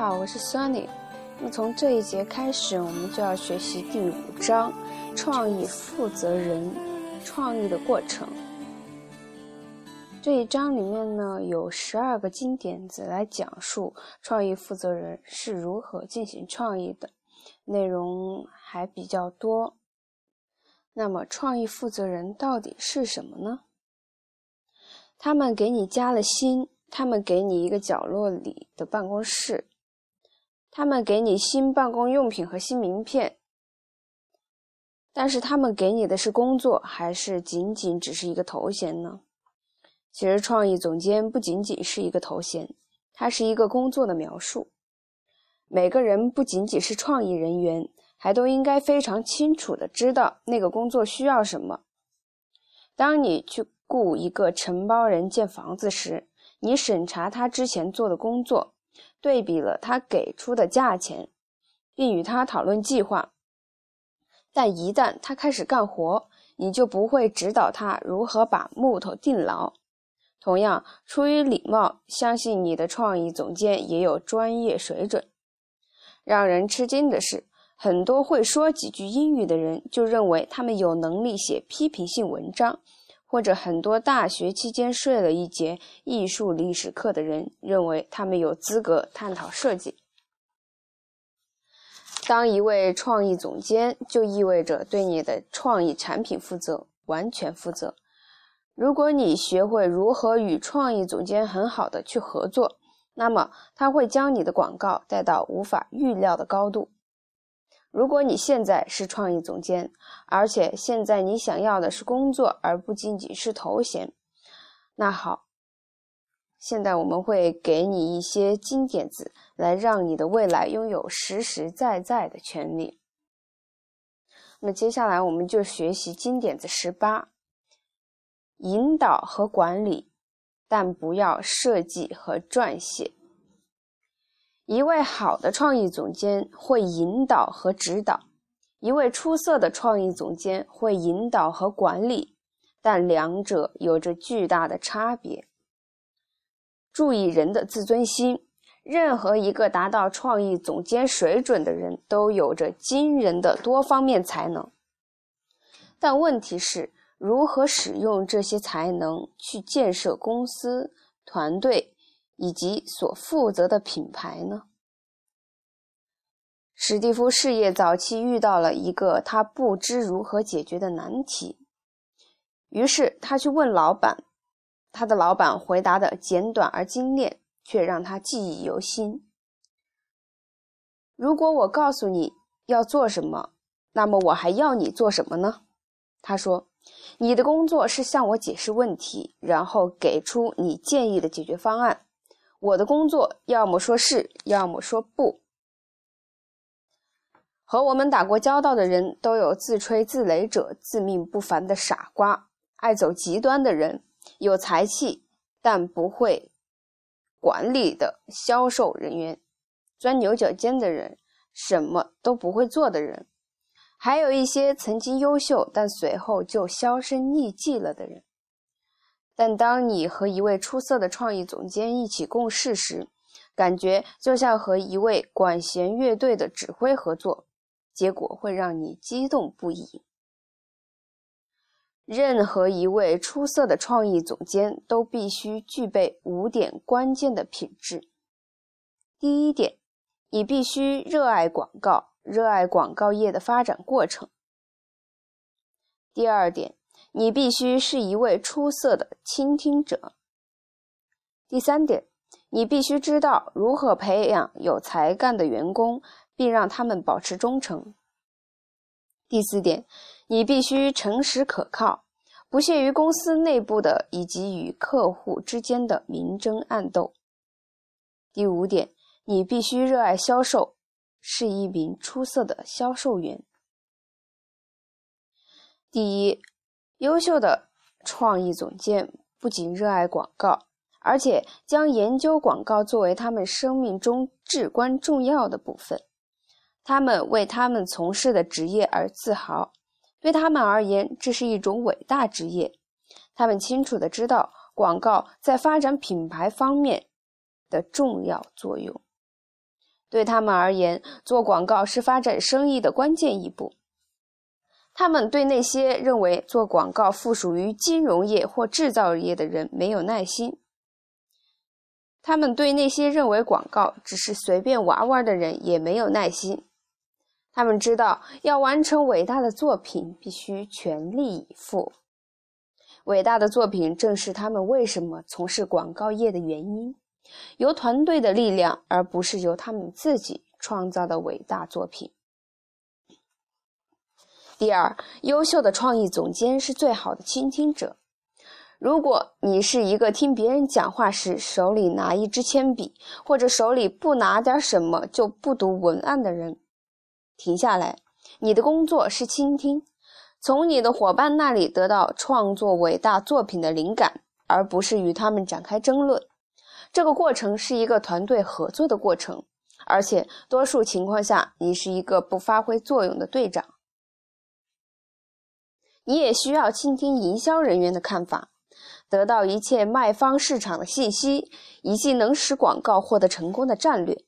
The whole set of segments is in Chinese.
好，我是 Sunny。那从这一节开始，我们就要学习第五章“创意负责人”创意的过程。这一章里面呢，有十二个金点子来讲述创意负责人是如何进行创意的，内容还比较多。那么，创意负责人到底是什么呢？他们给你加了薪。他们给你一个角落里的办公室，他们给你新办公用品和新名片，但是他们给你的是工作，还是仅仅只是一个头衔呢？其实，创意总监不仅仅是一个头衔，它是一个工作的描述。每个人不仅仅是创意人员，还都应该非常清楚的知道那个工作需要什么。当你去雇一个承包人建房子时，你审查他之前做的工作，对比了他给出的价钱，并与他讨论计划。但一旦他开始干活，你就不会指导他如何把木头钉牢。同样，出于礼貌，相信你的创意总监也有专业水准。让人吃惊的是，很多会说几句英语的人就认为他们有能力写批评性文章。或者很多大学期间睡了一节艺术历史课的人认为他们有资格探讨设计。当一位创意总监，就意味着对你的创意产品负责，完全负责。如果你学会如何与创意总监很好的去合作，那么他会将你的广告带到无法预料的高度。如果你现在是创意总监，而且现在你想要的是工作，而不仅仅是头衔，那好，现在我们会给你一些金点子，来让你的未来拥有实实在在的权利。那接下来我们就学习金点子十八：引导和管理，但不要设计和撰写。一位好的创意总监会引导和指导，一位出色的创意总监会引导和管理，但两者有着巨大的差别。注意人的自尊心，任何一个达到创意总监水准的人都有着惊人的多方面才能，但问题是如何使用这些才能去建设公司团队。以及所负责的品牌呢？史蒂夫事业早期遇到了一个他不知如何解决的难题，于是他去问老板，他的老板回答的简短而精炼，却让他记忆犹新。如果我告诉你要做什么，那么我还要你做什么呢？他说：“你的工作是向我解释问题，然后给出你建议的解决方案。”我的工作要么说是，要么说不。和我们打过交道的人都有自吹自擂者、自命不凡的傻瓜、爱走极端的人、有才气但不会管理的销售人员、钻牛角尖的人、什么都不会做的人，还有一些曾经优秀但随后就销声匿迹了的人。但当你和一位出色的创意总监一起共事时，感觉就像和一位管弦乐队的指挥合作，结果会让你激动不已。任何一位出色的创意总监都必须具备五点关键的品质。第一点，你必须热爱广告，热爱广告业的发展过程。第二点。你必须是一位出色的倾听者。第三点，你必须知道如何培养有才干的员工，并让他们保持忠诚。第四点，你必须诚实可靠，不屑于公司内部的以及与客户之间的明争暗斗。第五点，你必须热爱销售，是一名出色的销售员。第一。优秀的创意总监不仅热爱广告，而且将研究广告作为他们生命中至关重要的部分。他们为他们从事的职业而自豪，对他们而言，这是一种伟大职业。他们清楚的知道广告在发展品牌方面的重要作用。对他们而言，做广告是发展生意的关键一步。他们对那些认为做广告附属于金融业或制造业的人没有耐心。他们对那些认为广告只是随便玩玩的人也没有耐心。他们知道，要完成伟大的作品，必须全力以赴。伟大的作品正是他们为什么从事广告业的原因。由团队的力量，而不是由他们自己创造的伟大作品。第二，优秀的创意总监是最好的倾听者。如果你是一个听别人讲话时手里拿一支铅笔，或者手里不拿点什么就不读文案的人，停下来，你的工作是倾听，从你的伙伴那里得到创作伟大作品的灵感，而不是与他们展开争论。这个过程是一个团队合作的过程，而且多数情况下，你是一个不发挥作用的队长。你也需要倾听营销人员的看法，得到一切卖方市场的信息，以及能使广告获得成功的战略。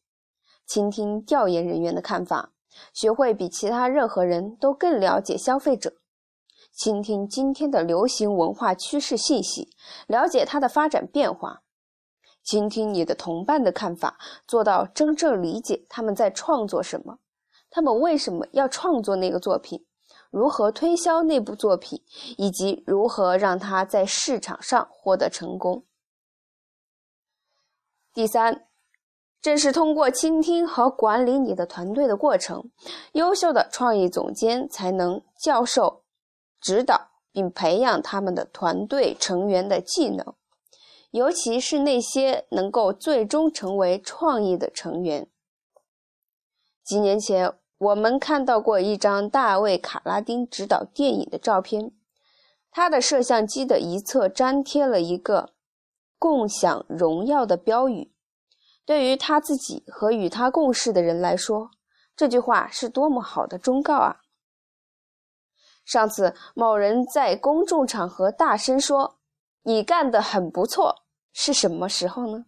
倾听调研人员的看法，学会比其他任何人都更了解消费者。倾听今天的流行文化趋势信息，了解它的发展变化。倾听你的同伴的看法，做到真正理解他们在创作什么，他们为什么要创作那个作品，如何推销那部作品，以及如何让它在市场上获得成功。第三，正是通过倾听和管理你的团队的过程，优秀的创意总监才能教授、指导并培养他们的团队成员的技能。尤其是那些能够最终成为创意的成员。几年前，我们看到过一张大卫·卡拉丁执导电影的照片，他的摄像机的一侧粘贴了一个“共享荣耀”的标语。对于他自己和与他共事的人来说，这句话是多么好的忠告啊！上次，某人在公众场合大声说：“你干得很不错。”是什么时候呢？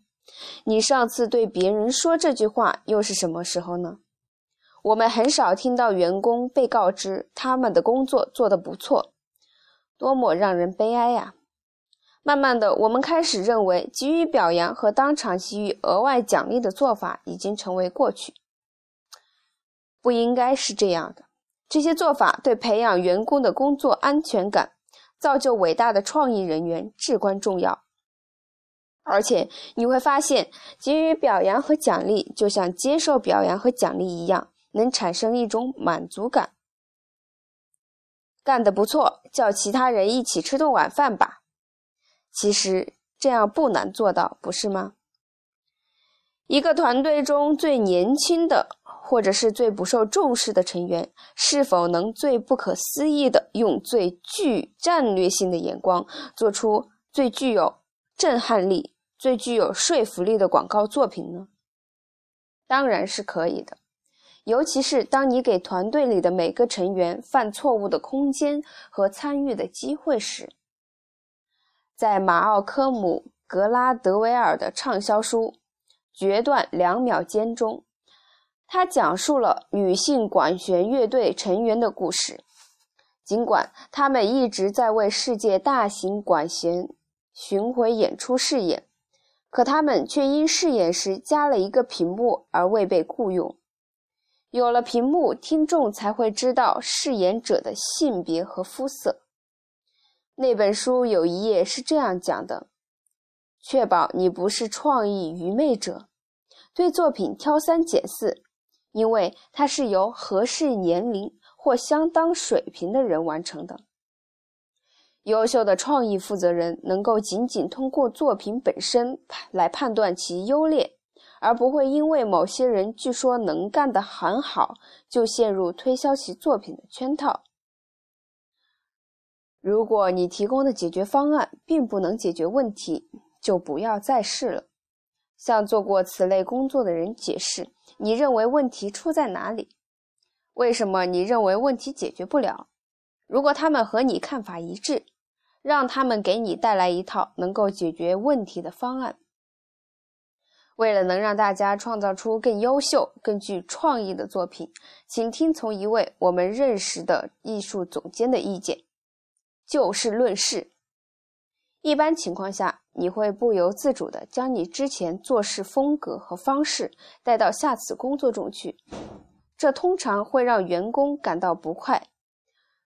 你上次对别人说这句话又是什么时候呢？我们很少听到员工被告知他们的工作做得不错，多么让人悲哀呀！慢慢的，我们开始认为给予表扬和当场给予额外奖励的做法已经成为过去。不应该是这样的。这些做法对培养员工的工作安全感、造就伟大的创意人员至关重要。而且你会发现，给予表扬和奖励，就像接受表扬和奖励一样，能产生一种满足感。干得不错，叫其他人一起吃顿晚饭吧。其实这样不难做到，不是吗？一个团队中最年轻的，或者是最不受重视的成员，是否能最不可思议的用最具战略性的眼光，做出最具有震撼力？最具有说服力的广告作品呢？当然是可以的，尤其是当你给团队里的每个成员犯错误的空间和参与的机会时。在马奥科姆·格拉德维尔的畅销书《决断两秒间》中，他讲述了女性管弦乐队成员的故事。尽管他们一直在为世界大型管弦巡回演出试演。可他们却因试演时加了一个屏幕而未被雇佣。有了屏幕，听众才会知道饰演者的性别和肤色。那本书有一页是这样讲的：确保你不是创意愚昧者，对作品挑三拣四，因为它是由合适年龄或相当水平的人完成的。优秀的创意负责人能够仅仅通过作品本身来判断其优劣，而不会因为某些人据说能干得很好，就陷入推销其作品的圈套。如果你提供的解决方案并不能解决问题，就不要再试了。向做过此类工作的人解释，你认为问题出在哪里？为什么你认为问题解决不了？如果他们和你看法一致。让他们给你带来一套能够解决问题的方案。为了能让大家创造出更优秀、更具创意的作品，请听从一位我们认识的艺术总监的意见：就事论事。一般情况下，你会不由自主地将你之前做事风格和方式带到下次工作中去，这通常会让员工感到不快，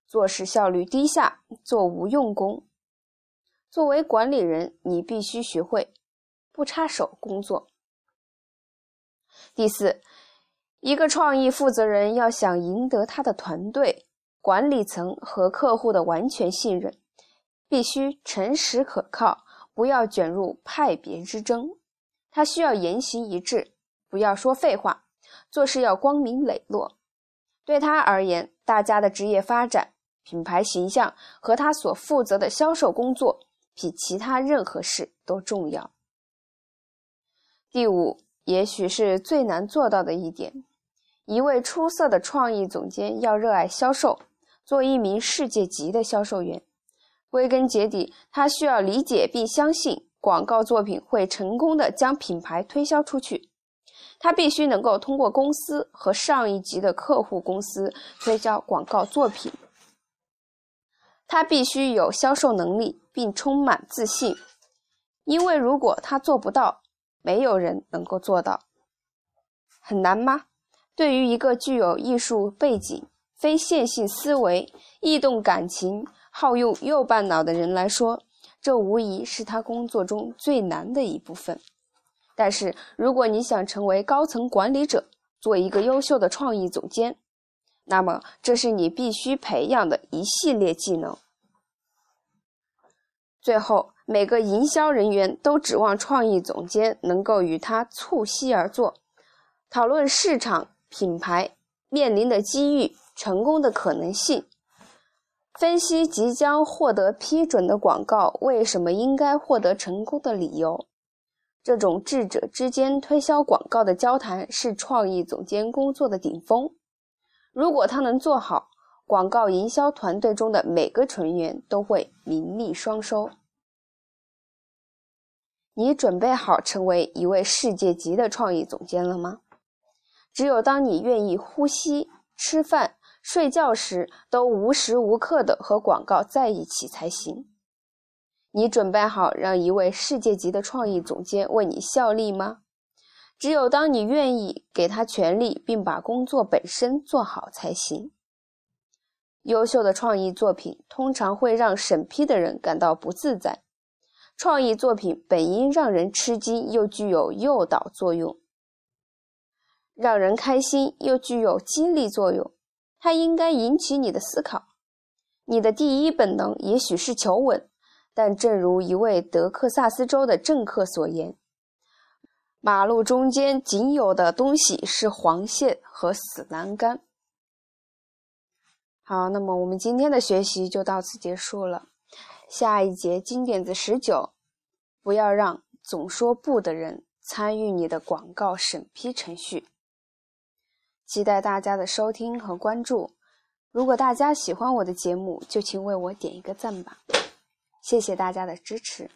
做事效率低下，做无用功。作为管理人，你必须学会不插手工作。第四，一个创意负责人要想赢得他的团队、管理层和客户的完全信任，必须诚实可靠，不要卷入派别之争。他需要言行一致，不要说废话，做事要光明磊落。对他而言，大家的职业发展、品牌形象和他所负责的销售工作比其他任何事都重要。第五。也许是最难做到的一点。一位出色的创意总监要热爱销售，做一名世界级的销售员。归根结底，他需要理解并相信广告作品会成功的将品牌推销出去。他必须能够通过公司和上一级的客户公司推销广告作品。他必须有销售能力并充满自信，因为如果他做不到，没有人能够做到，很难吗？对于一个具有艺术背景、非线性思维、易动感情、好用右半脑的人来说，这无疑是他工作中最难的一部分。但是，如果你想成为高层管理者，做一个优秀的创意总监，那么这是你必须培养的一系列技能。最后。每个营销人员都指望创意总监能够与他促膝而坐，讨论市场、品牌面临的机遇、成功的可能性，分析即将获得批准的广告为什么应该获得成功的理由。这种智者之间推销广告的交谈是创意总监工作的顶峰。如果他能做好，广告营销团队中的每个成员都会名利双收。你准备好成为一位世界级的创意总监了吗？只有当你愿意呼吸、吃饭、睡觉时都无时无刻的和广告在一起才行。你准备好让一位世界级的创意总监为你效力吗？只有当你愿意给他权力，并把工作本身做好才行。优秀的创意作品通常会让审批的人感到不自在。创意作品本应让人吃惊，又具有诱导作用；让人开心，又具有激励作用。它应该引起你的思考。你的第一本能也许是求稳，但正如一位德克萨斯州的政客所言：“马路中间仅有的东西是黄线和死栏杆。”好，那么我们今天的学习就到此结束了。下一节金点子十九，不要让总说不的人参与你的广告审批程序。期待大家的收听和关注。如果大家喜欢我的节目，就请为我点一个赞吧，谢谢大家的支持。